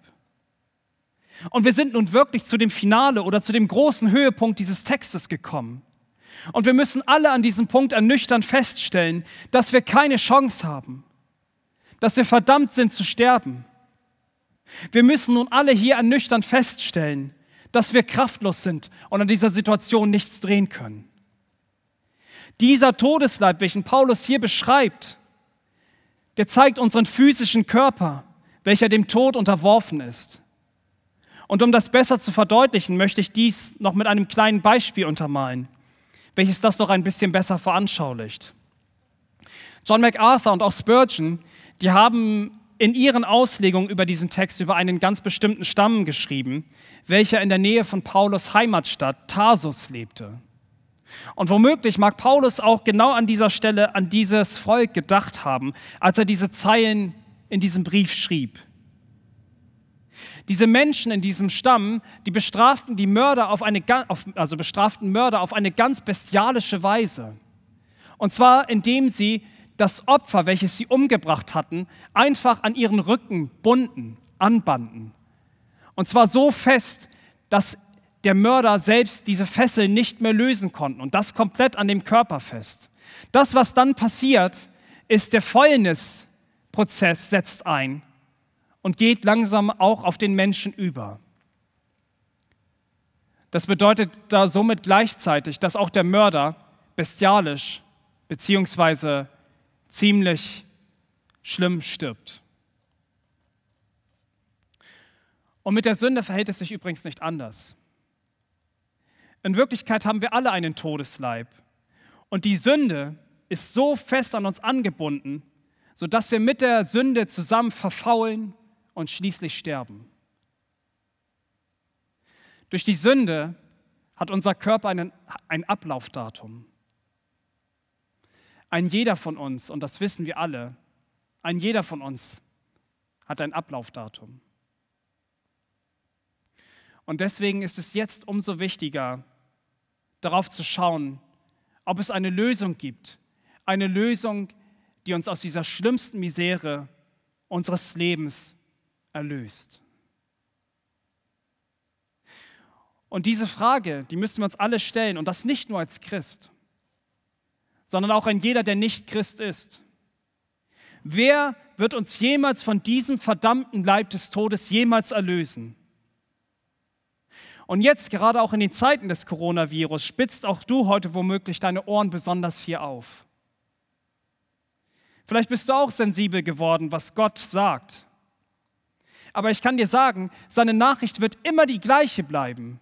Und wir sind nun wirklich zu dem Finale oder zu dem großen Höhepunkt dieses Textes gekommen. Und wir müssen alle an diesem Punkt ernüchternd feststellen, dass wir keine Chance haben, dass wir verdammt sind zu sterben. Wir müssen nun alle hier ernüchternd feststellen, dass wir kraftlos sind und an dieser Situation nichts drehen können. Dieser Todesleib, welchen Paulus hier beschreibt, der zeigt unseren physischen Körper, welcher dem Tod unterworfen ist. Und um das besser zu verdeutlichen, möchte ich dies noch mit einem kleinen Beispiel untermalen, welches das noch ein bisschen besser veranschaulicht. John MacArthur und auch Spurgeon, die haben in ihren Auslegungen über diesen Text über einen ganz bestimmten Stamm geschrieben, welcher in der Nähe von Paulus Heimatstadt Tarsus lebte. Und womöglich mag Paulus auch genau an dieser Stelle an dieses Volk gedacht haben, als er diese Zeilen in diesem Brief schrieb. Diese Menschen in diesem Stamm, die bestraften die Mörder auf eine, also bestraften Mörder auf eine ganz bestialische Weise. Und zwar indem sie das Opfer, welches sie umgebracht hatten, einfach an ihren Rücken bunden, anbanden. Und zwar so fest, dass der Mörder selbst diese Fesseln nicht mehr lösen konnten und das komplett an dem Körper fest. Das, was dann passiert, ist der Fäulnisprozess setzt ein und geht langsam auch auf den Menschen über. Das bedeutet da somit gleichzeitig, dass auch der Mörder bestialisch beziehungsweise ziemlich schlimm stirbt. Und mit der Sünde verhält es sich übrigens nicht anders. In Wirklichkeit haben wir alle einen Todesleib. Und die Sünde ist so fest an uns angebunden, sodass wir mit der Sünde zusammen verfaulen und schließlich sterben. Durch die Sünde hat unser Körper einen, ein Ablaufdatum. Ein jeder von uns, und das wissen wir alle, Ein jeder von uns hat ein Ablaufdatum. Und deswegen ist es jetzt umso wichtiger, darauf zu schauen, ob es eine Lösung gibt. Eine Lösung, die uns aus dieser schlimmsten Misere unseres Lebens erlöst. Und diese Frage, die müssen wir uns alle stellen und das nicht nur als Christ, sondern auch ein jeder, der nicht Christ ist. Wer wird uns jemals von diesem verdammten Leib des Todes jemals erlösen? Und jetzt, gerade auch in den Zeiten des Coronavirus, spitzt auch du heute womöglich deine Ohren besonders hier auf. Vielleicht bist du auch sensibel geworden, was Gott sagt. Aber ich kann dir sagen, seine Nachricht wird immer die gleiche bleiben.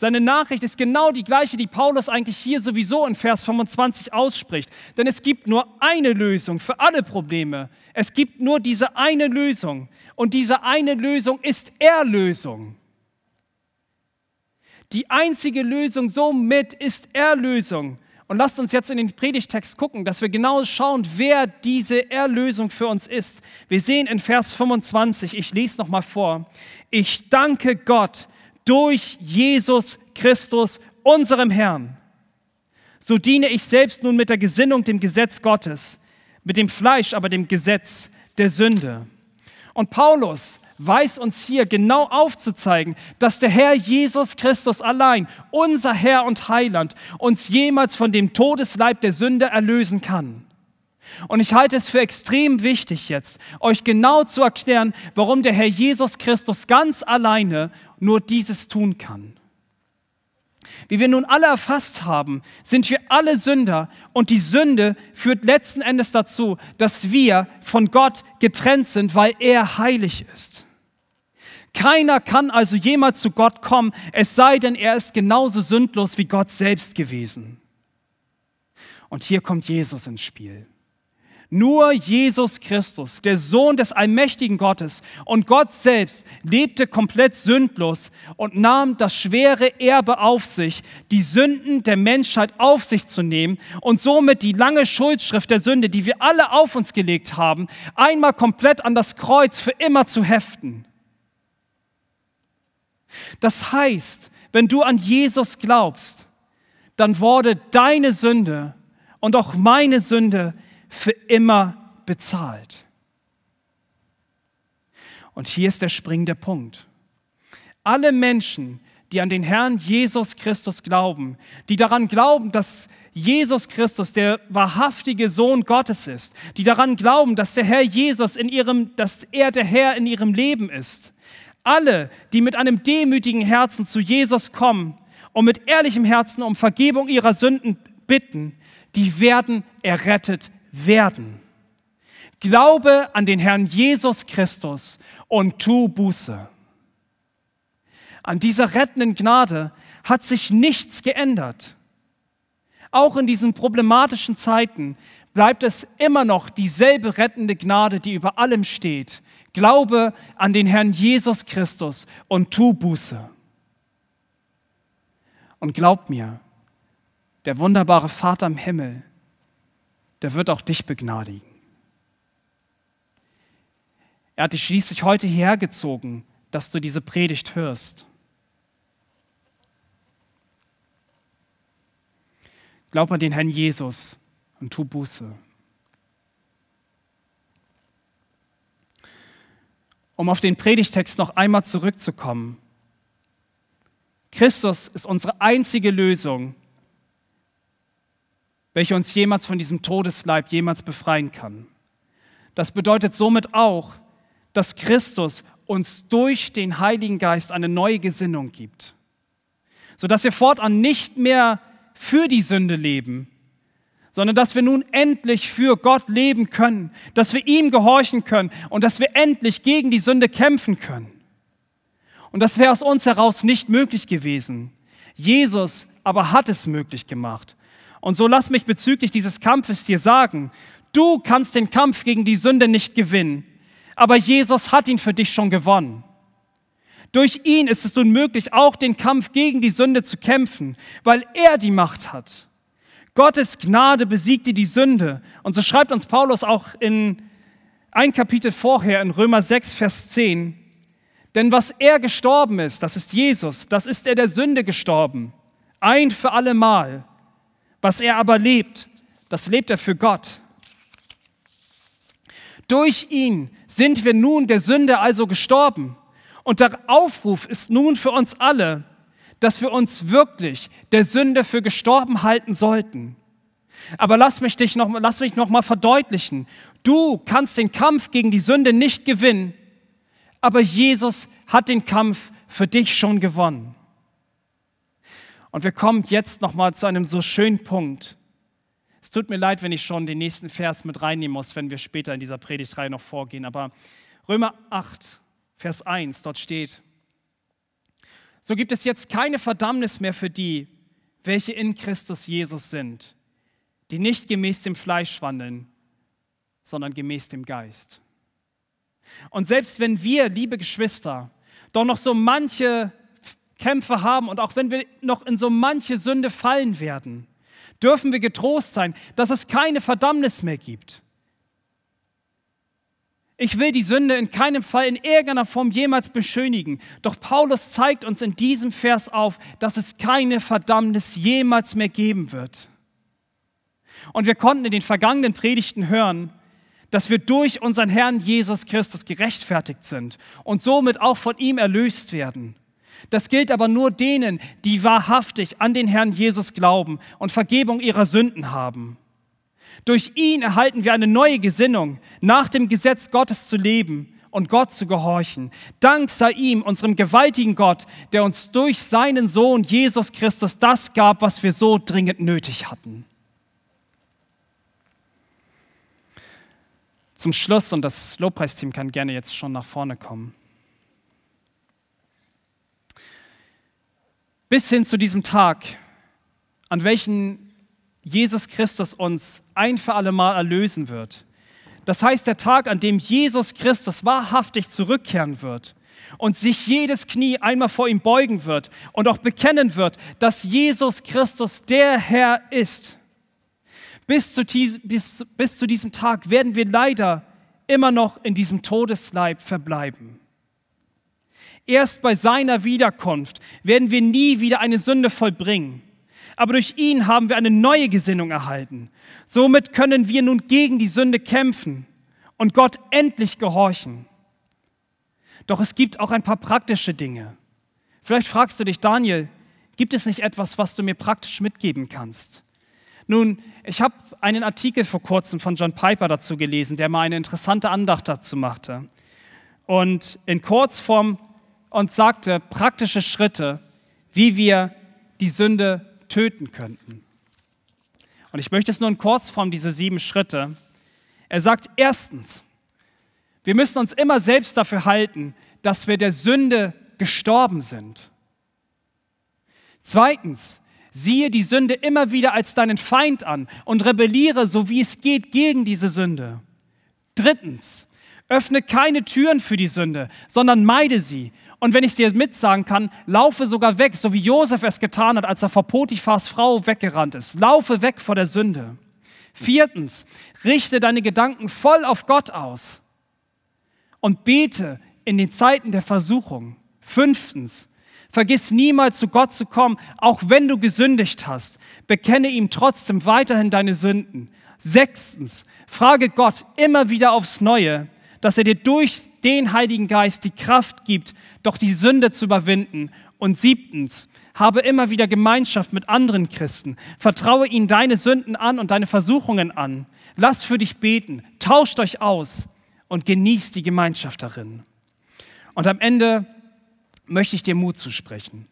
Seine Nachricht ist genau die gleiche, die Paulus eigentlich hier sowieso in Vers 25 ausspricht. Denn es gibt nur eine Lösung für alle Probleme. Es gibt nur diese eine Lösung. Und diese eine Lösung ist Erlösung. Die einzige Lösung somit ist Erlösung. Und lasst uns jetzt in den Predigtext gucken, dass wir genau schauen, wer diese Erlösung für uns ist. Wir sehen in Vers 25, ich lese noch mal vor. Ich danke Gott durch Jesus Christus, unserem Herrn. So diene ich selbst nun mit der Gesinnung dem Gesetz Gottes, mit dem Fleisch aber dem Gesetz der Sünde. Und Paulus weiß uns hier genau aufzuzeigen, dass der Herr Jesus Christus allein, unser Herr und Heiland, uns jemals von dem Todesleib der Sünde erlösen kann. Und ich halte es für extrem wichtig jetzt, euch genau zu erklären, warum der Herr Jesus Christus ganz alleine nur dieses tun kann. Wie wir nun alle erfasst haben, sind wir alle Sünder und die Sünde führt letzten Endes dazu, dass wir von Gott getrennt sind, weil er heilig ist. Keiner kann also jemals zu Gott kommen, es sei denn, er ist genauso sündlos wie Gott selbst gewesen. Und hier kommt Jesus ins Spiel. Nur Jesus Christus, der Sohn des allmächtigen Gottes und Gott selbst, lebte komplett sündlos und nahm das schwere Erbe auf sich, die Sünden der Menschheit auf sich zu nehmen und somit die lange Schuldschrift der Sünde, die wir alle auf uns gelegt haben, einmal komplett an das Kreuz für immer zu heften. Das heißt, wenn du an Jesus glaubst, dann wurde deine Sünde und auch meine Sünde für immer bezahlt. Und hier ist der springende Punkt. Alle Menschen, die an den Herrn Jesus Christus glauben, die daran glauben, dass Jesus Christus der wahrhaftige Sohn Gottes ist, die daran glauben, dass der Herr Jesus in ihrem, dass er der Herr in ihrem Leben ist, alle, die mit einem demütigen Herzen zu Jesus kommen und mit ehrlichem Herzen um Vergebung ihrer Sünden bitten, die werden errettet werden. Glaube an den Herrn Jesus Christus und tu Buße. An dieser rettenden Gnade hat sich nichts geändert. Auch in diesen problematischen Zeiten bleibt es immer noch dieselbe rettende Gnade, die über allem steht. Glaube an den Herrn Jesus Christus und tu Buße. Und glaub mir, der wunderbare Vater im Himmel, der wird auch dich begnadigen. Er hat dich schließlich heute hierher gezogen, dass du diese Predigt hörst. Glaub an den Herrn Jesus und tu Buße. Um auf den Predigtext noch einmal zurückzukommen. Christus ist unsere einzige Lösung welche uns jemals von diesem Todesleib jemals befreien kann. Das bedeutet somit auch, dass Christus uns durch den Heiligen Geist eine neue Gesinnung gibt, sodass wir fortan nicht mehr für die Sünde leben, sondern dass wir nun endlich für Gott leben können, dass wir ihm gehorchen können und dass wir endlich gegen die Sünde kämpfen können. Und das wäre aus uns heraus nicht möglich gewesen. Jesus aber hat es möglich gemacht. Und so lass mich bezüglich dieses Kampfes dir sagen, du kannst den Kampf gegen die Sünde nicht gewinnen, aber Jesus hat ihn für dich schon gewonnen. Durch ihn ist es nun möglich, auch den Kampf gegen die Sünde zu kämpfen, weil er die Macht hat. Gottes Gnade besiegte die Sünde. Und so schreibt uns Paulus auch in ein Kapitel vorher in Römer 6, Vers 10. Denn was er gestorben ist, das ist Jesus, das ist er der Sünde gestorben. Ein für alle Mal. Was er aber lebt, das lebt er für Gott. Durch ihn sind wir nun der Sünde also gestorben. Und der Aufruf ist nun für uns alle, dass wir uns wirklich der Sünde für gestorben halten sollten. Aber lass mich, dich noch, lass mich noch mal verdeutlichen. Du kannst den Kampf gegen die Sünde nicht gewinnen, aber Jesus hat den Kampf für dich schon gewonnen. Und wir kommen jetzt noch mal zu einem so schönen Punkt. Es tut mir leid, wenn ich schon den nächsten Vers mit reinnehmen muss, wenn wir später in dieser Predigtreihe noch vorgehen. Aber Römer 8, Vers 1, dort steht, so gibt es jetzt keine Verdammnis mehr für die, welche in Christus Jesus sind, die nicht gemäß dem Fleisch wandeln, sondern gemäß dem Geist. Und selbst wenn wir, liebe Geschwister, doch noch so manche Kämpfe haben und auch wenn wir noch in so manche Sünde fallen werden, dürfen wir getrost sein, dass es keine Verdammnis mehr gibt. Ich will die Sünde in keinem Fall in irgendeiner Form jemals beschönigen. Doch Paulus zeigt uns in diesem Vers auf, dass es keine Verdammnis jemals mehr geben wird. Und wir konnten in den vergangenen Predigten hören, dass wir durch unseren Herrn Jesus Christus gerechtfertigt sind und somit auch von ihm erlöst werden. Das gilt aber nur denen, die wahrhaftig an den Herrn Jesus glauben und Vergebung ihrer Sünden haben. Durch ihn erhalten wir eine neue Gesinnung, nach dem Gesetz Gottes zu leben und Gott zu gehorchen. Dank sei ihm, unserem gewaltigen Gott, der uns durch seinen Sohn Jesus Christus das gab, was wir so dringend nötig hatten. Zum Schluss, und das Lobpreisteam kann gerne jetzt schon nach vorne kommen. Bis hin zu diesem Tag, an welchen Jesus Christus uns ein für alle Mal erlösen wird. Das heißt, der Tag, an dem Jesus Christus wahrhaftig zurückkehren wird und sich jedes Knie einmal vor ihm beugen wird und auch bekennen wird, dass Jesus Christus der Herr ist. Bis zu, bis, bis zu diesem Tag werden wir leider immer noch in diesem Todesleib verbleiben. Erst bei seiner Wiederkunft werden wir nie wieder eine Sünde vollbringen. Aber durch ihn haben wir eine neue Gesinnung erhalten. Somit können wir nun gegen die Sünde kämpfen und Gott endlich gehorchen. Doch es gibt auch ein paar praktische Dinge. Vielleicht fragst du dich, Daniel, gibt es nicht etwas, was du mir praktisch mitgeben kannst? Nun, ich habe einen Artikel vor kurzem von John Piper dazu gelesen, der mal eine interessante Andacht dazu machte. Und in Kurzform und sagte praktische Schritte, wie wir die Sünde töten könnten. Und ich möchte es nur in Kurzform, diese sieben Schritte. Er sagt erstens, wir müssen uns immer selbst dafür halten, dass wir der Sünde gestorben sind. Zweitens, Siehe die Sünde immer wieder als deinen Feind an und rebelliere, so wie es geht, gegen diese Sünde. Drittens, öffne keine Türen für die Sünde, sondern meide sie. Und wenn ich dir mitsagen kann, laufe sogar weg, so wie Josef es getan hat, als er vor Potiphars Frau weggerannt ist. Laufe weg vor der Sünde. Viertens, richte deine Gedanken voll auf Gott aus und bete in den Zeiten der Versuchung. Fünftens, Vergiss niemals zu Gott zu kommen, auch wenn du gesündigt hast. Bekenne ihm trotzdem weiterhin deine Sünden. Sechstens, frage Gott immer wieder aufs Neue, dass er dir durch den Heiligen Geist die Kraft gibt, doch die Sünde zu überwinden. Und siebtens, habe immer wieder Gemeinschaft mit anderen Christen. Vertraue ihnen deine Sünden an und deine Versuchungen an. Lass für dich beten, tauscht euch aus und genießt die Gemeinschaft darin. Und am Ende möchte ich dir Mut zusprechen.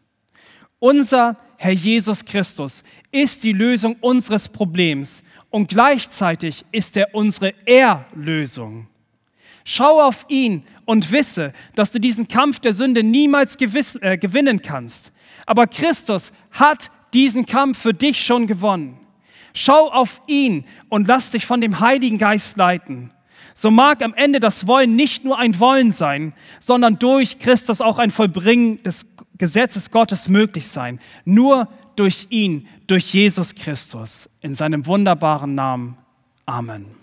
Unser Herr Jesus Christus ist die Lösung unseres Problems und gleichzeitig ist er unsere Erlösung. Schau auf ihn und wisse, dass du diesen Kampf der Sünde niemals gewiss, äh, gewinnen kannst. Aber Christus hat diesen Kampf für dich schon gewonnen. Schau auf ihn und lass dich von dem Heiligen Geist leiten so mag am Ende das Wollen nicht nur ein Wollen sein, sondern durch Christus auch ein Vollbringen des Gesetzes Gottes möglich sein. Nur durch ihn, durch Jesus Christus. In seinem wunderbaren Namen. Amen.